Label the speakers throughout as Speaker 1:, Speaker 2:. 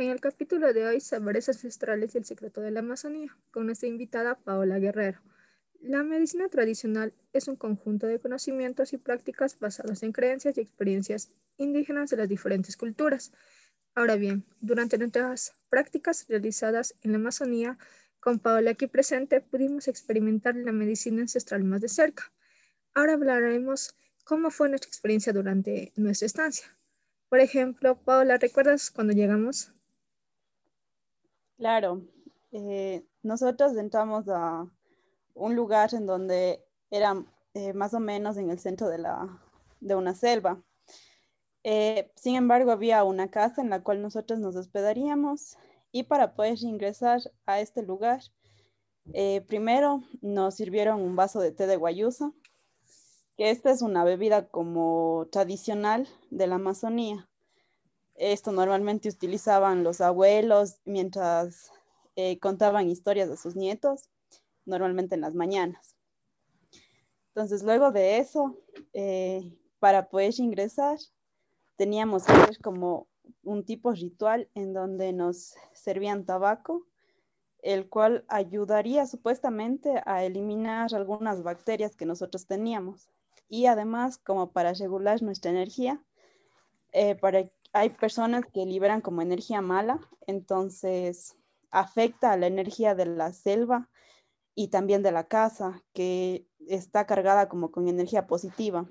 Speaker 1: En el capítulo de hoy, Saberes Ancestrales y el Secreto de la Amazonía, con nuestra invitada Paola Guerrero. La medicina tradicional es un conjunto de conocimientos y prácticas basados en creencias y experiencias indígenas de las diferentes culturas. Ahora bien, durante nuestras prácticas realizadas en la Amazonía, con Paola aquí presente, pudimos experimentar la medicina ancestral más de cerca. Ahora hablaremos cómo fue nuestra experiencia durante nuestra estancia. Por ejemplo, Paola, ¿recuerdas cuando llegamos?
Speaker 2: Claro, eh, nosotros entramos a un lugar en donde era eh, más o menos en el centro de, la, de una selva. Eh, sin embargo, había una casa en la cual nosotros nos hospedaríamos y para poder ingresar a este lugar, primero nos sirvieron un vaso de té de guayusa, que esta es una bebida como tradicional de la Amazonía. Esto normalmente utilizaban los abuelos mientras contaban historias de sus nietos normalmente en las mañanas. Entonces, luego de eso, eh, para poder ingresar, teníamos que hacer como un tipo ritual en donde nos servían tabaco, el cual ayudaría supuestamente a eliminar algunas bacterias que nosotros teníamos. Y además, como para regular nuestra energía, eh, para, hay personas que liberan como energía mala, entonces afecta a la energía de la selva y también de la casa, que está cargada como con energía positiva.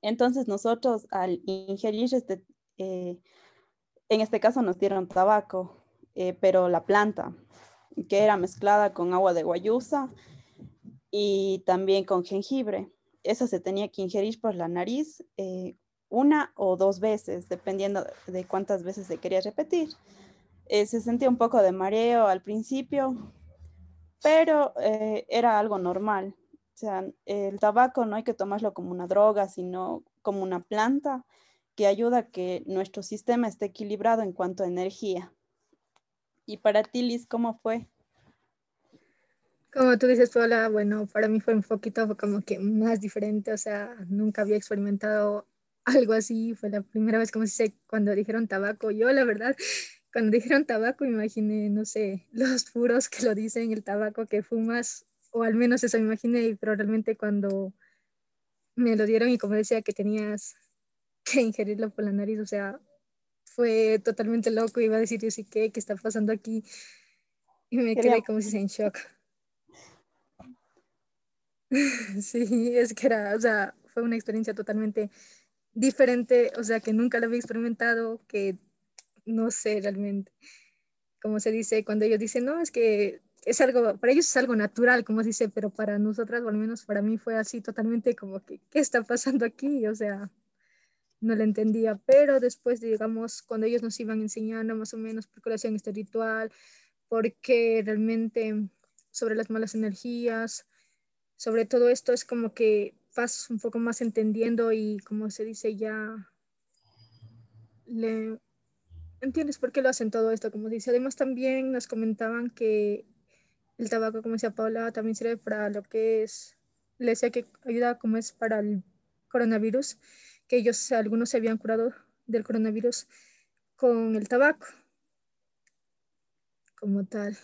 Speaker 2: Entonces nosotros al ingerir este, eh, en este caso nos dieron tabaco, eh, pero la planta, que era mezclada con agua de guayusa y también con jengibre. Eso se tenía que ingerir por la nariz eh, una o dos veces, dependiendo de cuántas veces se quería repetir. se sentía un poco de mareo al principio, pero eh, era algo normal. O sea, el tabaco no hay que tomarlo como una droga, sino como una planta que ayuda a que nuestro sistema esté equilibrado en cuanto a energía. ¿Y para ti, Liz, cómo fue?
Speaker 1: Como tú dices, Paula, bueno, para mí fue un poquito como que más diferente, o sea, nunca había experimentado algo así, fue la primera vez, como se cuando dijeron tabaco, yo la verdad cuando dijeron tabaco, imaginé, no sé, los puros que lo dicen, el tabaco que fumas, o al menos eso me imaginé, pero realmente cuando me lo dieron y como decía que tenías que ingerirlo por la nariz, o sea, fue totalmente loco, iba a decir, yo sí, ¿qué? ¿Qué está pasando aquí? Y me quedé como si en shock. Sí, es que era, o sea, fue una experiencia totalmente diferente, o sea, que nunca lo había experimentado, que no sé realmente. Como se dice, cuando ellos dicen, no, es que es algo, para ellos es algo natural, como se dice, pero para nosotras, o al menos para mí fue así totalmente como que, ¿qué está pasando aquí? O sea, no lo entendía, pero después, digamos, cuando ellos nos iban enseñando más o menos por qué hacían este ritual, porque realmente sobre las malas energías, sobre todo esto es como que vas un poco más entendiendo y como se dice ya, le, entiendes por qué lo hacen todo esto, como dice. Además también nos comentaban que el tabaco, como decía Paula, también sirve para lo que es, le decía que ayuda como es para el coronavirus, que ellos, algunos se habían curado del coronavirus con el tabaco, como tal.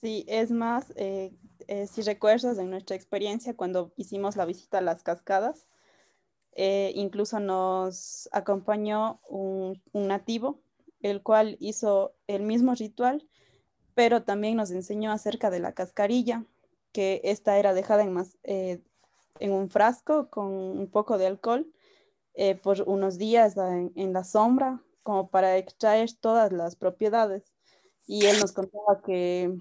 Speaker 2: Sí, es más, eh, eh, si recuerdas en nuestra experiencia cuando hicimos la visita a las cascadas, eh, incluso nos acompañó un, un, nativo el cual hizo el mismo ritual, pero también nos enseñó acerca de la cascarilla, que esta era dejada en, más, eh, en un frasco con un poco de alcohol eh, por unos días en, la sombra, como para extraer todas las propiedades. Y él nos contaba que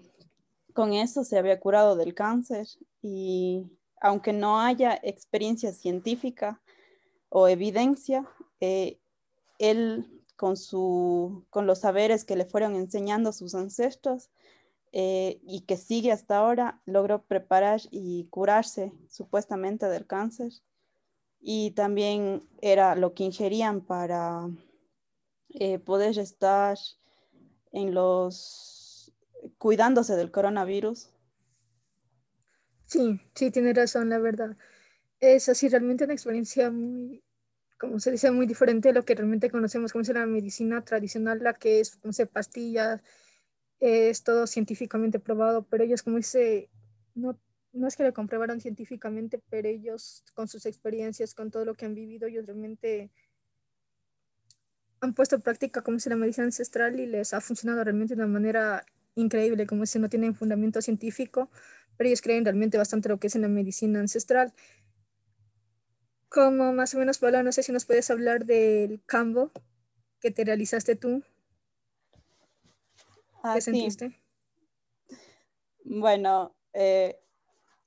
Speaker 2: con eso se había curado del cáncer y aunque no haya experiencia científica o evidencia, eh, él con, su, con los saberes que le fueron enseñando sus ancestros eh, y que sigue hasta ahora, logró preparar y curarse supuestamente del cáncer. Y también era lo que ingerían para eh, poder estar en los cuidándose del coronavirus.
Speaker 1: Sí, sí, tiene razón, la verdad. Es así, realmente una experiencia muy como se dice, muy diferente a lo que realmente conocemos como es la medicina tradicional, la que es, como se pastillas, es todo científicamente probado, pero ellos, como dice, no, no es que lo comprobaron científicamente, pero ellos con sus experiencias, con todo lo que han vivido, ellos realmente han puesto práctica como es la medicina ancestral y les ha funcionado realmente de una manera increíble, como si no tienen fundamento científico, pero ellos creen realmente bastante lo que es en la medicina ancestral. Como más o menos, Paula, no sé si nos puedes hablar del cambo que te realizaste tú.
Speaker 2: Ah, ¿Qué sentiste? Bueno, eh,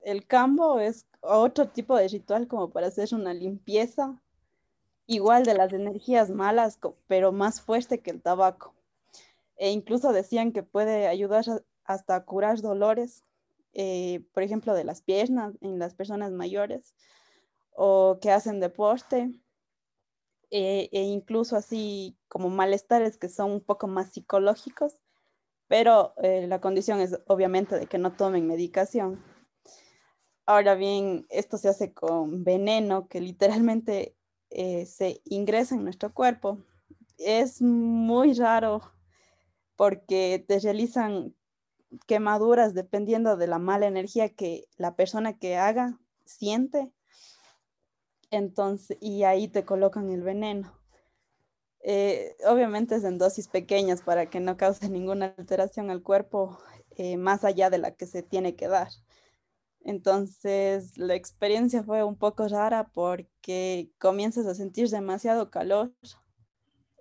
Speaker 2: el cambo es otro tipo de ritual como para hacer una limpieza, igual de las energías malas, pero más fuerte que el tabaco. E incluso decían que puede ayudar hasta a curar dolores, eh, por ejemplo, de las piernas en las personas mayores o que hacen deporte, eh, e incluso así como malestares que son un poco más psicológicos, pero eh, la condición es obviamente de que no tomen medicación. Ahora bien, esto se hace con veneno que literalmente se ingresa en nuestro cuerpo. Es muy raro porque te realizan quemaduras dependiendo de la mala energía que la persona que haga siente. Entonces, y ahí te colocan el veneno. Eh, obviamente es en dosis pequeñas para que no cause ninguna alteración al cuerpo eh, más allá de la que se tiene que dar. Entonces la experiencia fue un poco rara porque comienzas a sentir demasiado calor,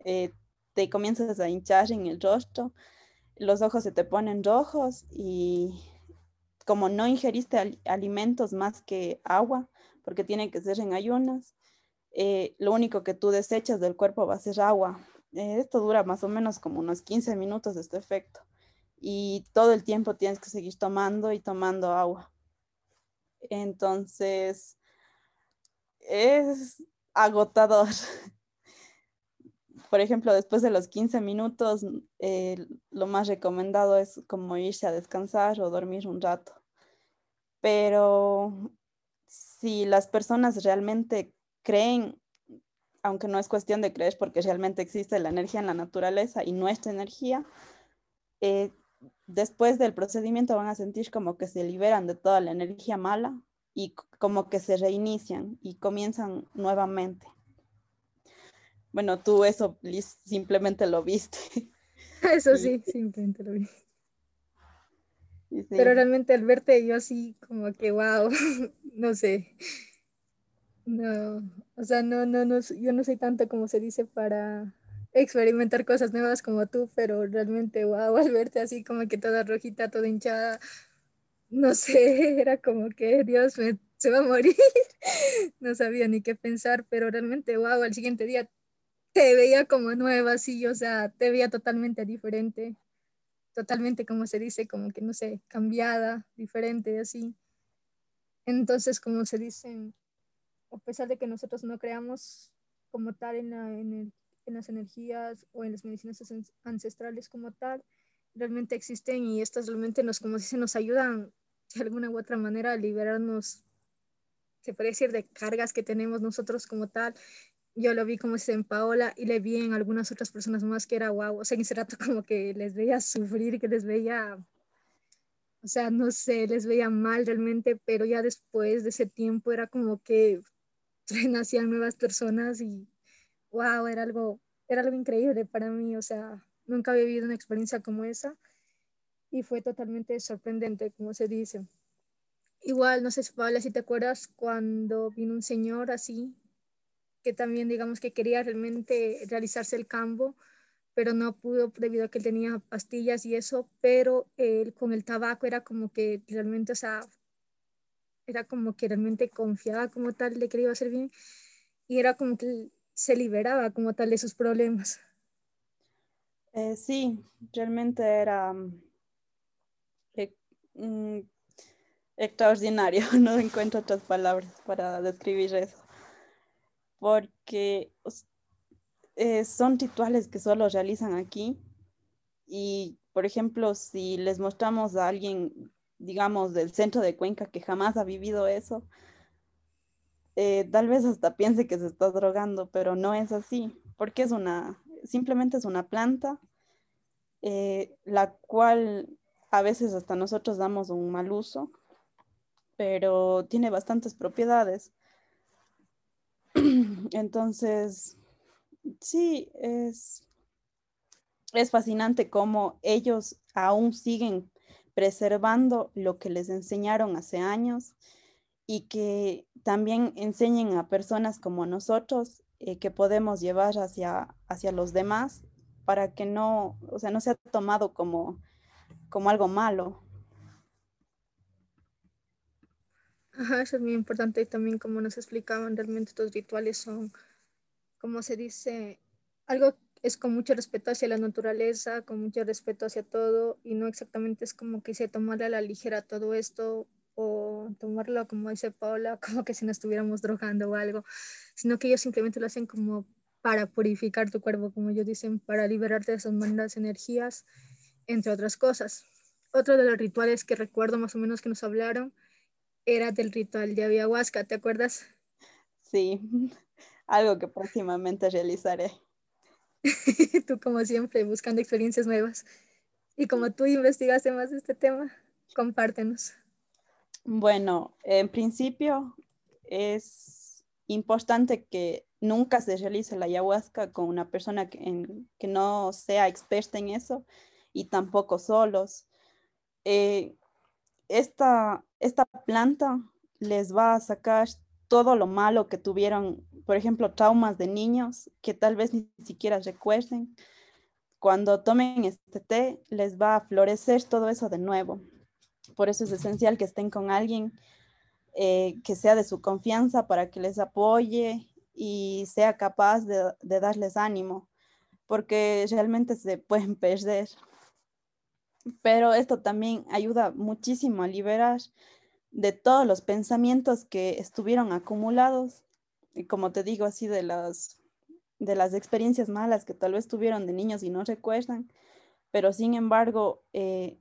Speaker 2: eh, te comienzas a hinchar en el rostro, los ojos se te ponen rojos y como no ingeriste alimentos más que agua, porque tiene que ser en ayunas, eh, lo único que tú desechas del cuerpo va a ser agua. Eh, esto dura más o menos como unos 15 minutos este efecto y todo el tiempo tienes que seguir tomando y tomando agua. Entonces, es agotador. Por ejemplo, después de los 15 minutos, eh, lo más recomendado es como irse a descansar o dormir un rato. Pero si las personas realmente creen, aunque no es cuestión de creer porque realmente existe la energía en la naturaleza y nuestra energía, eh, después del procedimiento van a sentir como que se liberan de toda la energía mala y como que se reinician y comienzan nuevamente. Bueno, tú eso simplemente lo viste.
Speaker 1: Eso sí, simplemente lo vi. Pero realmente al verte yo así como que, wow, no sé, no, o sea, no, no, no, yo no soy tanto como se dice para experimentar cosas nuevas como tú, pero realmente, wow, al verte así como que toda rojita, toda hinchada, no sé, era como que Dios me, se va a morir, no sabía ni qué pensar, pero realmente, wow, al siguiente día te veía como nueva, así, o sea, te veía totalmente diferente, totalmente como se dice, como que, no sé, cambiada, diferente, así. Entonces, como se dicen, a pesar de que nosotros no creamos como tal en, en, las energías o en las medicinas ancestrales como tal, realmente existen y estas realmente nos, como se nos ayudan de alguna u otra manera a liberarnos, se puede decir, de cargas que tenemos nosotros como tal. Yo lo vi como si en Paola y le vi en algunas otras personas más que era guau, o sea, en ese rato como que les veía sufrir, que les veía o sea, no sé, les veía mal realmente, pero ya después de ese tiempo era como que nacían nuevas personas y wow, era algo, era algo increíble para mí, o sea, nunca había vivido una experiencia como esa y fue totalmente sorprendente, como se dice. Igual, no sé si Paula, si te acuerdas cuando vino un señor así, que también digamos que quería realmente realizarse el campo, pero no pudo debido a que él tenía pastillas y eso, pero él con el tabaco era como que realmente, o sea, era como que realmente confiaba como tal de que le iba a hacer bien y era como que se liberaba como tal de sus problemas.
Speaker 2: Eh, sí, realmente era mm, e, mm, extraordinario, no encuentro otras palabras para describir eso, porque eh, son rituales que solo realizan aquí y, por ejemplo, si les mostramos a alguien digamos, del centro de Cuenca que jamás ha vivido eso, eh, tal vez hasta piense que se está drogando, pero no es así, porque es una, simplemente es una planta, eh, la cual a veces hasta nosotros damos un mal uso, pero tiene bastantes propiedades. Entonces, sí, es, es fascinante cómo ellos aún siguen preservando lo que les enseñaron hace años y que también enseñen a personas como nosotros eh, que podemos llevar hacia, hacia los demás para que no, o sea, no sea tomado como, como algo malo.
Speaker 1: Eso es muy importante y también como nos explicaban, realmente estos rituales son, como se dice, algo es con mucho respeto hacia la naturaleza, con mucho respeto hacia todo y no exactamente es como que se tomara a la ligera todo esto o tomarlo como dice Paula, como que si nos estuviéramos drogando o algo, sino que ellos simplemente lo hacen como para purificar tu cuerpo, como ellos dicen, para liberarte de esas malas energías, entre otras cosas. Otro de los rituales que recuerdo más o menos que nos hablaron era del ritual de ayahuasca, ¿te acuerdas?
Speaker 2: Sí, algo que próximamente realizaré.
Speaker 1: tú como siempre buscando experiencias nuevas. Y como tú investigaste más de este tema, compártenos.
Speaker 2: Bueno, en principio es importante que nunca se realice la ayahuasca con una persona que, que no sea experta en eso y tampoco solos. Eh, esta, esta planta les va a sacar todo lo malo que tuvieron, por ejemplo, traumas de niños que tal vez ni siquiera recuerden. Cuando tomen este té, les va a florecer todo eso de nuevo. Por eso es esencial que estén con alguien eh, que sea de su confianza para que les apoye y sea capaz de, de darles ánimo, porque realmente se pueden perder. Pero esto también ayuda muchísimo a liberar de todos los pensamientos que estuvieron acumulados, y como te digo, así de las, de las experiencias malas que tal vez tuvieron de niños y no recuerdan, pero sin embargo, eh,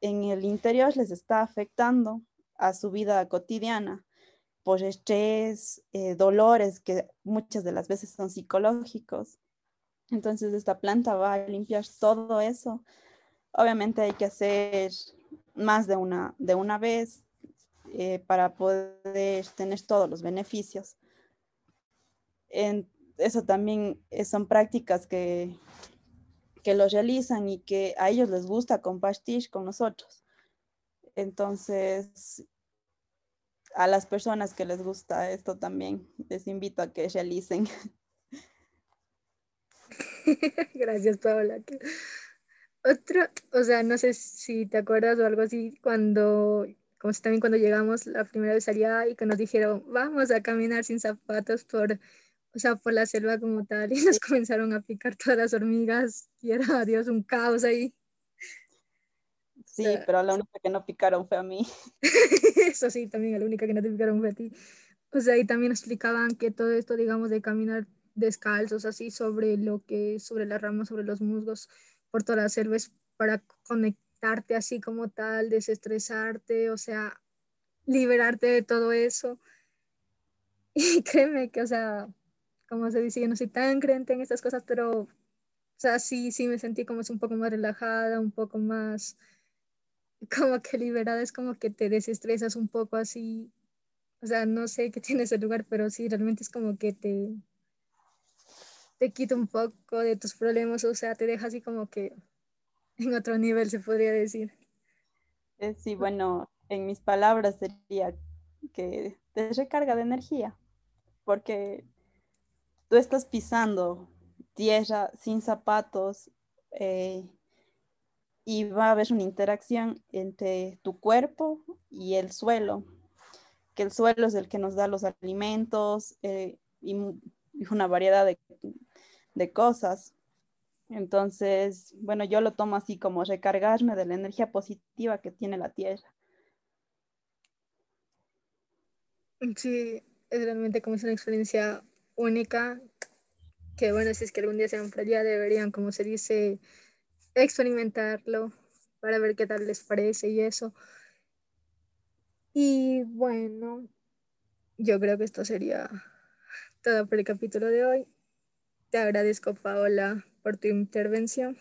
Speaker 2: en el interior les está afectando a su vida cotidiana por estrés, eh, dolores que muchas de las veces son psicológicos. Entonces esta planta va a limpiar todo eso. Obviamente hay que hacer más de una, de una vez eh, para poder tener todos los beneficios. En, eso también son prácticas que, que los realizan y que a ellos les gusta compartir con nosotros. Entonces, a las personas que les gusta esto también, les invito a que realicen.
Speaker 1: Gracias, Paola. Otro, o sea, no sé si te acuerdas o algo así, cuando, como si también cuando llegamos la primera vez allá y que nos dijeron, vamos a caminar sin zapatos por o sea, por la selva como tal, y nos comenzaron a picar todas las hormigas, y era, Dios, un caos ahí.
Speaker 2: Sí, pero la única que no picaron fue a mí.
Speaker 1: Eso sí, también la única que no te picaron fue a ti. O sea, y también explicaban que todo esto, digamos, de caminar descalzos, así, sobre lo que, sobre las ramas, sobre los musgos, por toda la selva, es para conectarte así como tal, desestresarte, o sea, liberarte de todo eso. Y créeme que, o sea, como se dice, yo no soy tan creyente en estas cosas, pero, o sea, sí, sí me sentí como es un poco más relajada, un poco más, como que liberada, es como que te desestresas un poco así, o sea, no sé qué tiene ese lugar, pero sí, realmente es como que te, te quita un poco de tus problemas, o sea, te deja así como que en otro nivel, se podría decir.
Speaker 2: Eh, sí, bueno, en mis palabras sería que te recarga de energía, porque tú estás pisando tierra sin zapatos eh, y va a haber una interacción entre tu cuerpo y el suelo, que el suelo es el que nos da los alimentos eh, y, una variedad de, de cosas. Entonces, bueno, yo lo tomo así como recargarme de la energía positiva que tiene la tierra.
Speaker 1: Sí, es realmente como es una experiencia única, que bueno, si es que algún día se van deberían, como se dice, experimentarlo para ver qué tal les parece y eso. Y bueno, yo creo que esto sería todo por el capítulo de hoy. Te agradezco, Paola, por tu intervención.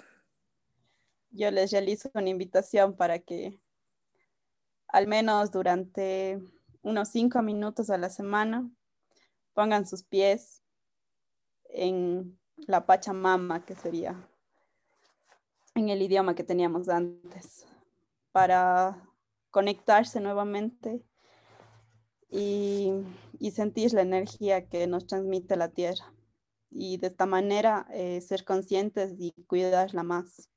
Speaker 2: Yo les realizo una invitación para que al menos durante unos cinco minutos a la semana pongan sus pies en la Pachamama, que sería en el idioma que teníamos antes, para conectarse nuevamente y, sentir la energía que nos transmite la tierra. Y de esta manera eh, ser conscientes y cuidarla más.